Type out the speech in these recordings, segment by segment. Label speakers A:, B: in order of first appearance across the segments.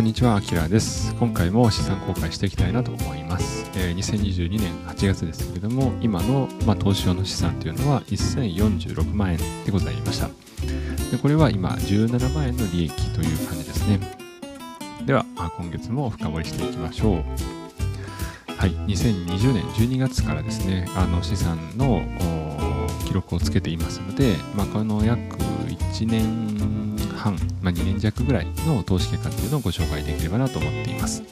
A: こんにちは、あきらです。今回も資産公開していきたいなと思います。えー、2022年8月ですけれども、今の、まあ、投資用の資産というのは1046万円でございました。でこれは今17万円の利益という感じですね。では、まあ、今月も深掘りしていきましょう。はい、2020年12月からですね、あの資産の記録をつけていますので、まあ、この約1年半、まあ、2年弱ぐらいの投資結果っていうのをご紹介できればなと思っています。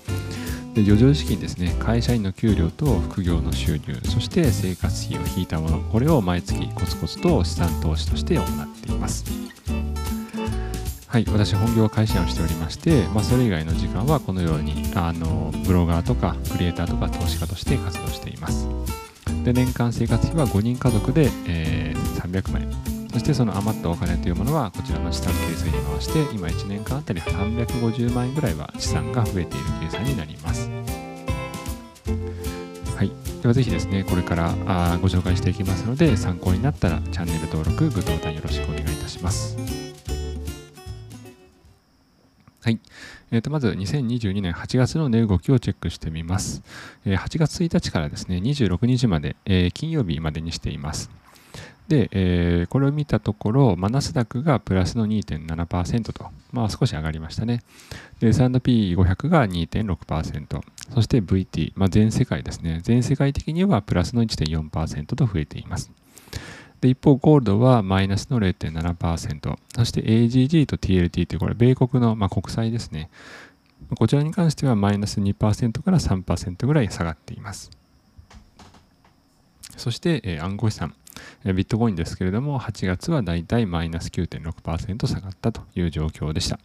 A: で余剰資金ですね、会社員の給料と副業の収入、そして生活費を引いたもの、これを毎月コツコツと資産投資として行っています。はい、私本業は会社員をしておりまして、まあ、それ以外の時間はこのようにあのブロガーとかクリエイターとか投資家として活動しています。で年間生活費は5人家族で、えー、300万円そしてその余ったお金というものはこちらの資産形成に回して今1年間あたり350万円ぐらいは資産が増えている計算になりますはいではぜひですねこれからあご紹介していきますので参考になったらチャンネル登録グッドボタンよろしくお願いいたしますはい。えー、とまず2022年8月の値動きをチェックしてみます。え、8月1日からですね、26日まで、え、金曜日までにしています。で、えー、これを見たところ、マナスダックがプラスの2.7%と、まあ少し上がりましたね。で、S&P500 が2.6%、そして VT、まあ全世界ですね。全世界的にはプラスの1.4%と増えています。で一方、ゴールドはマイナスの0.7%、そして AGG と TLT というこれ、米国の、まあ、国債ですね。こちらに関してはマイナス2%から3%ぐらい下がっています。そして、えー、暗号資産、ビットコインですけれども、8月はだいたいマイナス9.6%下がったという状況でした。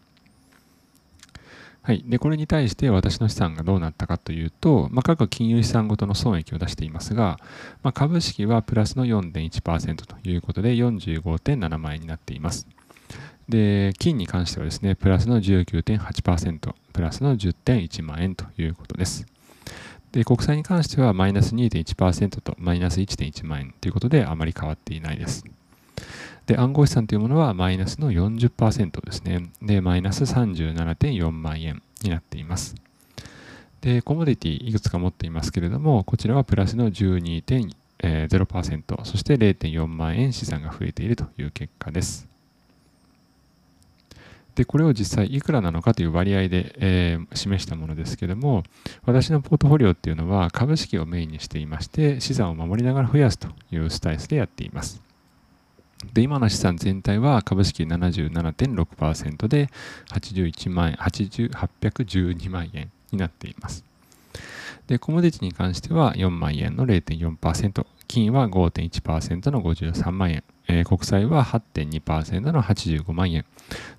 A: はい。で、これに対して私の資産がどうなったかというと、まあ、各金融資産ごとの損益を出していますが、まあ、株式はプラスの4.1%ということで45.7万円になっています。で、金に関してはですね、プラスの19.8%、プラスの10.1万円ということです。で、国債に関してはマイナス2.1%とマイナス1.1万円ということであまり変わっていないです。で、暗号資産というものはマイナスの40%ですね。で、マイナス37.4万円になっています。で、コモディティいくつか持っていますけれども、こちらはプラスの12.0%、そして0.4万円資産が増えているという結果です。で、これを実際いくらなのかという割合で、えー、示したものですけども、私のポートフォリオっていうのは株式をメインにしていまして、資産を守りながら増やすというスタイルでやっています。で、今の資産全体は株式77.6%で81万円、812万円になっています。で、コモディティに関しては4万円の0.4%、金は5.1%の53万円、えー、国債は8.2%の85万円、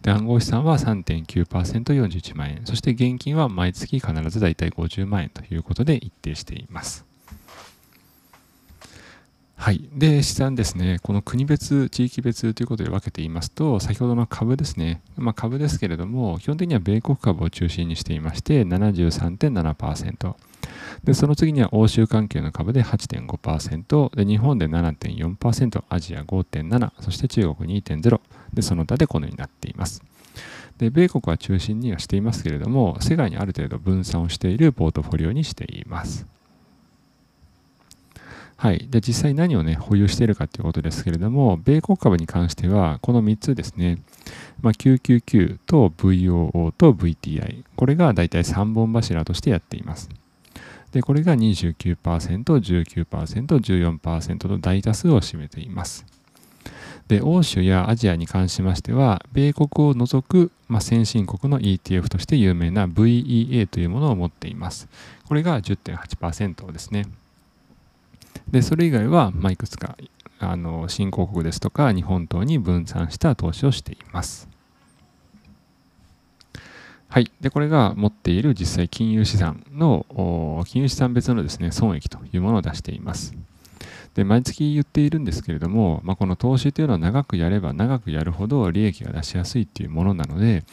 A: で暗号資産は 3.9%41 万円、そして現金は毎月必ずだいたい50万円ということで一定しています。はい。で、資産ですね。この国別、地域別ということで分けていますと、先ほどの株ですね。まあ、株ですけれども、基本的には米国株を中心にしていまして、73.7%。で、その次には欧州関係の株で8.5%、で、日本で7.4%、アジア5.7、そして中国2.0、で、その他でこのようになっています。で、米国は中心にはしていますけれども、世界にある程度分散をしているポートフォリオにしています。はい。で、実際何をね、保有しているかということですけれども、米国株に関しては、この3つですね、まあ、999と VOO と VTI、これがだいたい3本柱としてやっています。で、これが29%、19%、14%と大多数を占めています。で、欧州やアジアに関しましては、米国を除く、まあ、先進国の ETF として有名な VEA というものを持っています。これが10.8%ですね。で、それ以外は、ま、いくつかあの新興国ですとか日本等に分散した投資をしています。はい。で、これが持っている実際金融資産の、金融資産別のですね、損益というものを出しています。で毎月言っているんですけれども、まあ、この投資というのは長くやれば長くやるほど利益が出しやすいっていうものなので、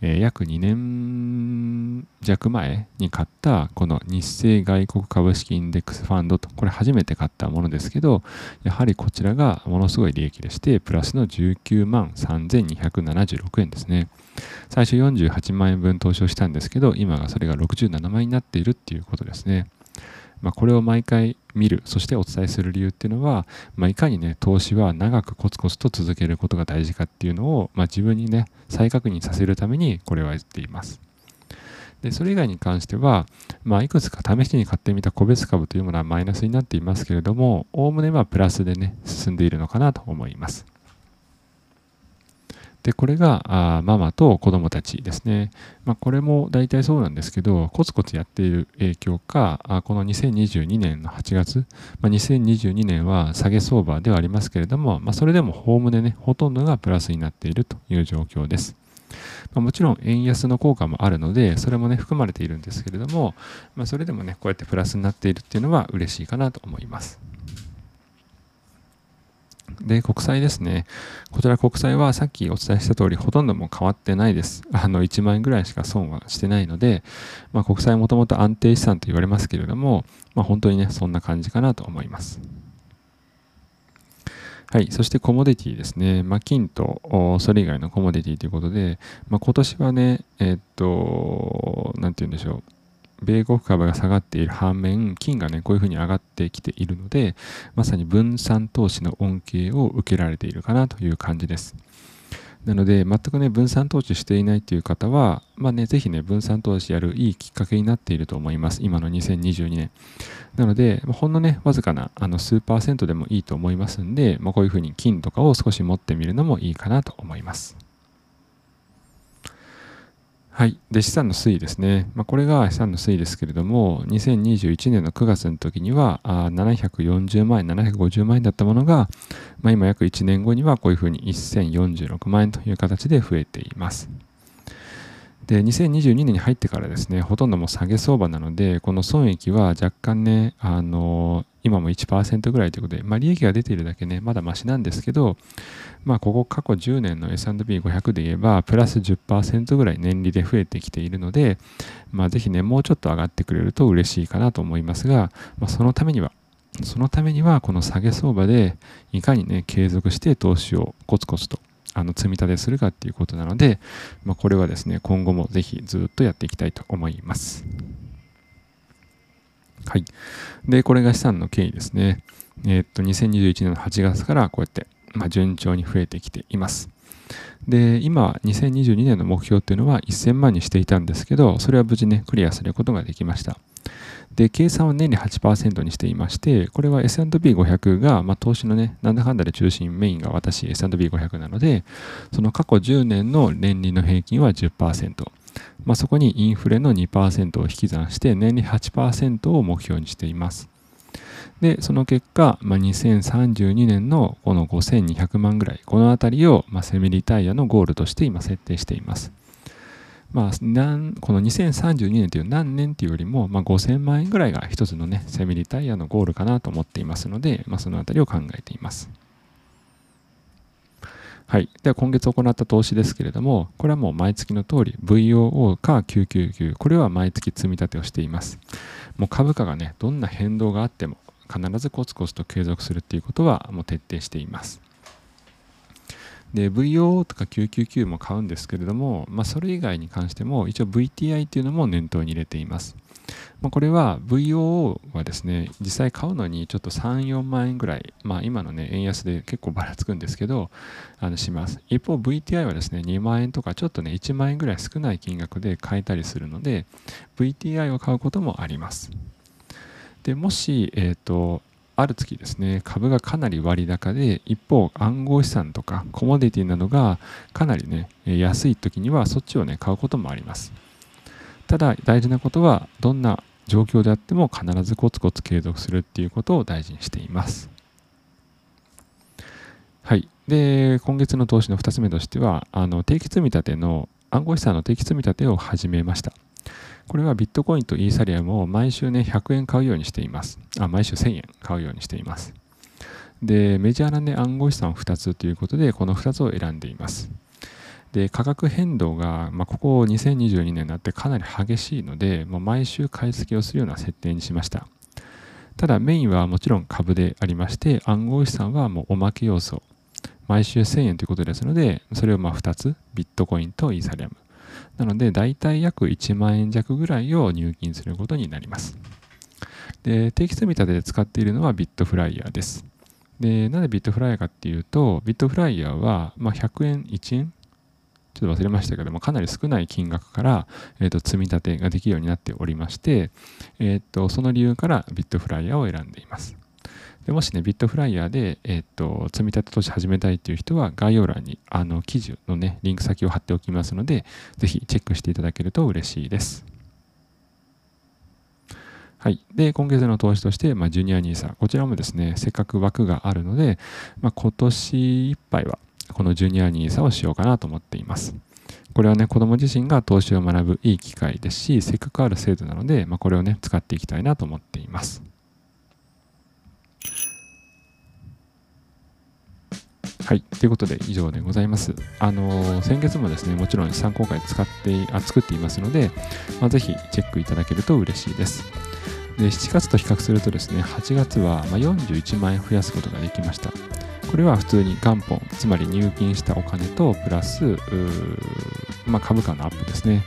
A: えー、約2年弱前に買ったこの日清外国株式インデックスファンドとこれ初めて買ったものですけどやはりこちらがものすごい利益でしてプラスの19万3276円ですね最初48万円分投資をしたんですけど、今がそれが67万円になっているっていうことですね。まあ、これを毎回見る、そしてお伝えする理由っていうのは、まあ、いかにね、投資は長くコツコツと続けることが大事かっていうのを、まあ、自分にね、再確認させるためにこれは言っています。でそれ以外に関しては、まあ、いくつか試しに買ってみた個別株というものはマイナスになっていますけれども、おおむねはプラスでね、進んでいるのかなと思います。で、これがあママと子供たちですね。まあ、これも大体そうなんですけど、コツコツやっている影響か、あこの2022年の8月、まあ、2022年は下げ相場ではありますけれども、まあ、それでもホームでね、ほとんどがプラスになっているという状況です。ま、もちろん円安の効果もあるので、それもね、含まれているんですけれども、まあ、それでもね、こうやってプラスになっているっていうのは嬉しいかなと思います。で、国債ですね。こちら国債はさっきお伝えした通り、ほとんども変わってないです。あの、1万円ぐらいしか損はしてないので、まあ、国債もともと安定資産と言われますけれども、まあ、本当にね、そんな感じかなと思います。はい。そしてコモディティですね。まあ、金とそれ以外のコモディティということで、まあ、今年はね、えー、っと、なんて言うんでしょう。米国株が下がっている反面、金がね、こういうふうに上がってきているので、まさに分散投資の恩恵を受けられているかなという感じです。なので、全くね、分散投資していないという方は、まあね、ぜひね、分散投資やるいいきっかけになっていると思います。今の2022年。なので、ほんのね、わずかなあの数パーセントでもいいと思いますんで、まあ、こういうふうに金とかを少し持ってみるのもいいかなと思います。はい。で、資産の推移ですね。まあ、これが資産の推移ですけれども、2021年の9月の時には、あ740万円、750万円だったものが、まあ、今約1年後にはこういうふうに1046万円という形で増えています。で、2022年に入ってからですね、ほとんどもう下げ相場なので、この損益は若干ね、あの今も1%ぐらいということで、まあ、利益が出ているだけね、まだマシなんですけど、まあ、ここ過去10年の S&P500 で言えば、プラス10%ぐらい年利で増えてきているので、まあ、ぜひね、もうちょっと上がってくれると嬉しいかなと思いますが、まあ、そのためには、そのためには、この下げ相場で、いかにね、継続して投資をコツコツとあの積み立てするかっていうことなので、まあ、これはですね、今後もぜひずっとやっていきたいと思います。はい。で、これが資産の経緯ですね。えー、っと、2021年の8月からこうやって、まあ、順調に増えてきています。で、今、2022年の目標っていうのは1000万にしていたんですけど、それは無事ね、クリアすることができました。で、計算は年に8%にしていまして、これは S&P500 が、まあ、投資のね、なんだかんだで中心、メインが私 S&P500 なので、その過去10年の年利の平均は10%。まあ、そこにインフレの2%を引き算して年利8%を目標にしています。で、その結果、まあ、2032年のこの5200万ぐらい、このあたりを、まあ、セミリタイヤのゴールとして今設定しています。まあ、なんこの2032年という何年というよりも、まあ、5000万円ぐらいが一つのね、セミリタイヤのゴールかなと思っていますので、まあ、そのあたりを考えています。はい。では今月行った投資ですけれども、これはもう毎月の通り VOO か999、これは毎月積み立てをしています。もう株価がね、どんな変動があっても必ずコツコツと継続するっていうことはもう徹底しています。で、VOO とか999も買うんですけれども、まあ、それ以外に関しても一応 VTI っていうのも念頭に入れています。まあ、これは VOO はですね、実際買うのにちょっと3、4万円ぐらい、まあ今のね、円安で結構ばらつくんですけど、あのします。一方 VTI はですね、2万円とかちょっとね、1万円ぐらい少ない金額で買えたりするので、VTI を買うこともあります。で、もし、えっ、ー、と、ある月ですね、株がかなり割高で、一方、暗号資産とかコモディティなどがかなりね、安い時にはそっちをね、買うこともあります。ただ大事なことはどんな状況であっても必ずコツコツ継続するっていうことを大事にしています。はい。で、今月の投資の2つ目としては、あの定期積み立ての暗号資産の定期積み立てを始めました。これはビットコインとイーサリアムを毎週ね、100円買うようにしています。あ、毎週1000円買うようにしています。で、メジャーなね、暗号資産2つということで、この2つを選んでいます。で価格変動が、まあ、ここ2022年になってかなり激しいので、もう毎週買い付けをするような設定にしました。ただメインはもちろん株でありまして、暗号資産はもうおまけ要素。毎週1000円ということですので、それをまあ2つ、ビットコインとイーサリアム。なので、大体約1万円弱ぐらいを入金することになります。で、定期積み立てで使っているのはビットフライヤーです。で、なんでビットフライヤーかっていうと、ビットフライヤーは、まあ、100円、1円ちょっと忘れましたけども、かなり少ない金額から、えーと、積み立てができるようになっておりまして、えーと、その理由からビットフライヤーを選んでいます。でもしね、ビットフライヤーで、えーと、積み立て投資始めたいという人は、概要欄にあの記事のね、リンク先を貼っておきますので、ぜひチェックしていただけると嬉しいです。はい。で、今月の投資として、まあ、ジュニア NISA。こちらもですね、せっかく枠があるので、まあ、今年いっぱいは、このジュニア NISA をしようかなと思っています。これはね、子供自身が投資を学ぶいい機会ですし、せっかくある制度なので、まあ、これをね、使っていきたいなと思っています。はい。ということで、以上でございます。あのー、先月もですね、もちろん参考会使ってあ、作っていますので、まあ、ぜひチェックいただけると嬉しいです。で、7月と比較するとですね、8月はま41万円増やすことができました。これは普通に元本、つまり入金したお金とプラス、まあ、株価のアップですね。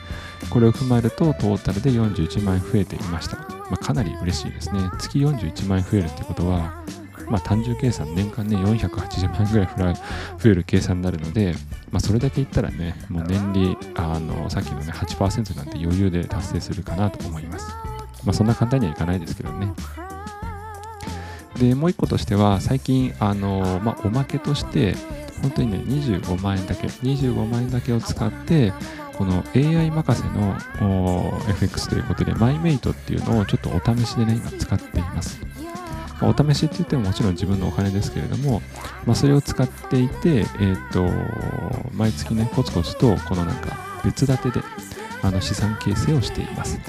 A: これを踏まえるとトータルで41万円増えていました。まあ、かなり嬉しいですね。月41万円増えるってことは、まあ、単純計算年間ね480万円ぐらい増える計算になるので、まあ、それだけ言ったらねもう年利あのさっきのね8%なんて余裕で達成するかなと思います。まあ、そんな簡単にはいかないですけどね。でもう一個としては最近あの、まあ、おまけとして本当にね25万円だけ25万円だけを使ってこの AI 任せの FX ということで MyMate っていうのをちょっとお試しでね今使っています、まあ、お試しって言ってももちろん自分のお金ですけれども、まあ、それを使っていて、えーと、毎月ねコツコツとこのなんか別立てであの資産形成をしています。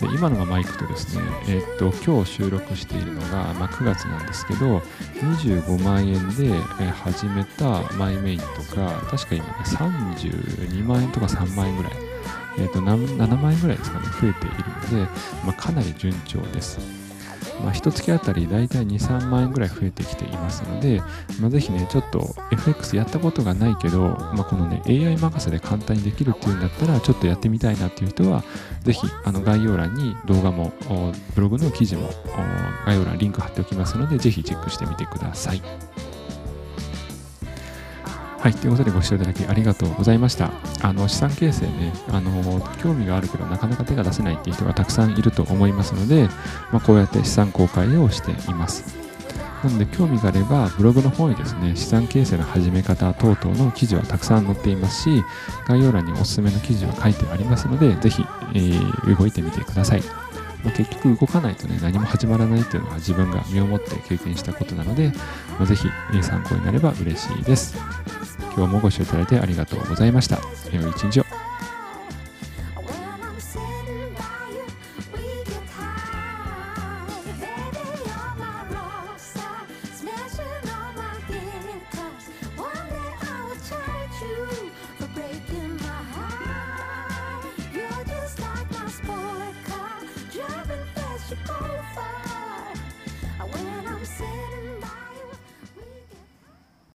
A: で今のがマイクとですね、えー、っと今日収録しているのが、まあ、9月なんですけど25万円で始めたマイメインとか確か今ね32万円とか3万円ぐらい、えー、っと 7, 万円ぐらいですかね増えているので、まあ、かなり順調です。まあ、1月あたりだいたい2、3万円ぐらい増えてきていますので、まあ、ぜひね、ちょっと FX やったことがないけど、まあ、このね、AI 任せで簡単にできるっていうんだったら、ちょっとやってみたいなっていう人は、ぜひ、あの概要欄に動画も、ブログの記事も、概要欄リンク貼っておきますので、ぜひチェックしてみてください。はい、ということでご視聴いただきありがとうございました。あの資産形成ね、あの興味があるけどなかなか手が出せないっていう人がたくさんいると思いますので、まあ、こうやって資産公開をしています。なので興味があればブログの方にですね資産形成の始め方等々の記事はたくさん載っていますし概要欄におすすめの記事は書いてありますのでぜひ、えー、動いてみてください。まあ、結局動かないとね何も始まらないっていうのは自分が身をもって経験したことなので、まあ、ぜひ参考になれば嬉しいです。今日もご視聴いただいてありがとうございました。良い一日を